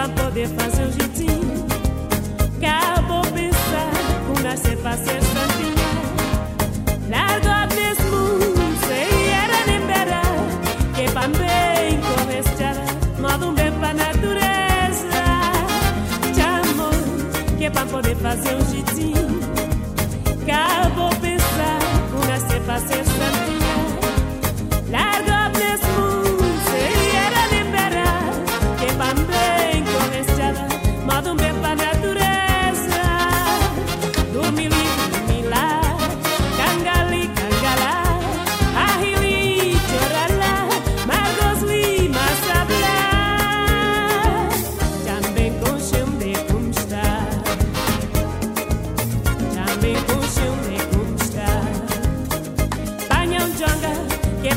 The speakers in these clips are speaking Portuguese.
pra poder fazer um jeitinho. Acabou é pensar com nascer pra ser santinha. Largo a mesmo, sei era lembrar que também bem correstará, um bem pra natureza. Te amo, que pra poder fazer um jeitinho. Acabou é pensar com nascer pra ser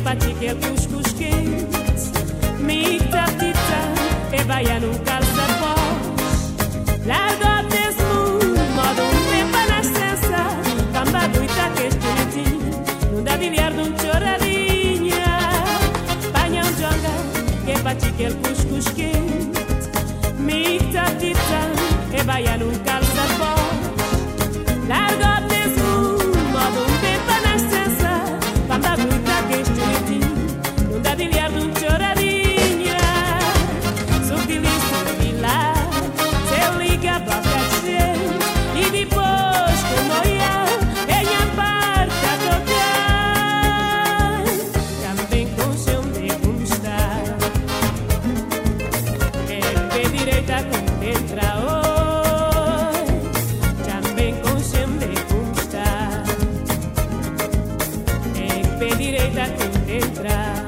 patic i el cuscús quents, micta-ptitza, e ballant un calçapós. La dot és un modo un pepa nascença, camba buita que és tunetí, un da biliar d'un xorradinha. Banya un jonga, que patic i el cuscús quents, micta-ptitza, Pé direita como entra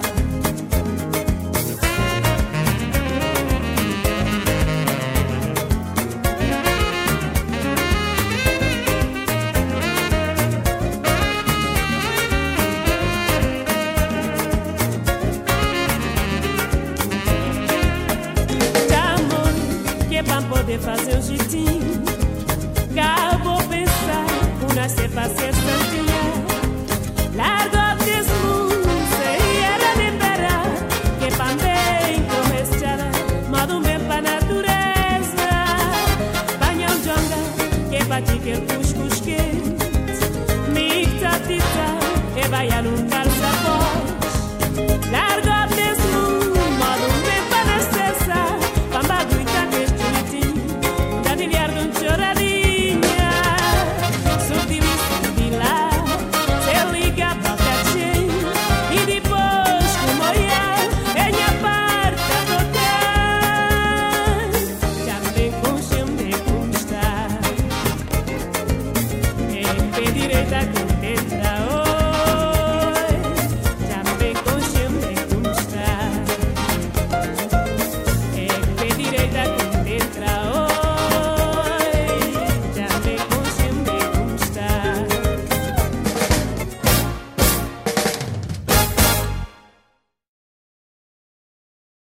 de amor que é pra poder fazer o jeitinho. Acabou pensar, uma se fazer natureza. Baina español jungle qué papi que busques qué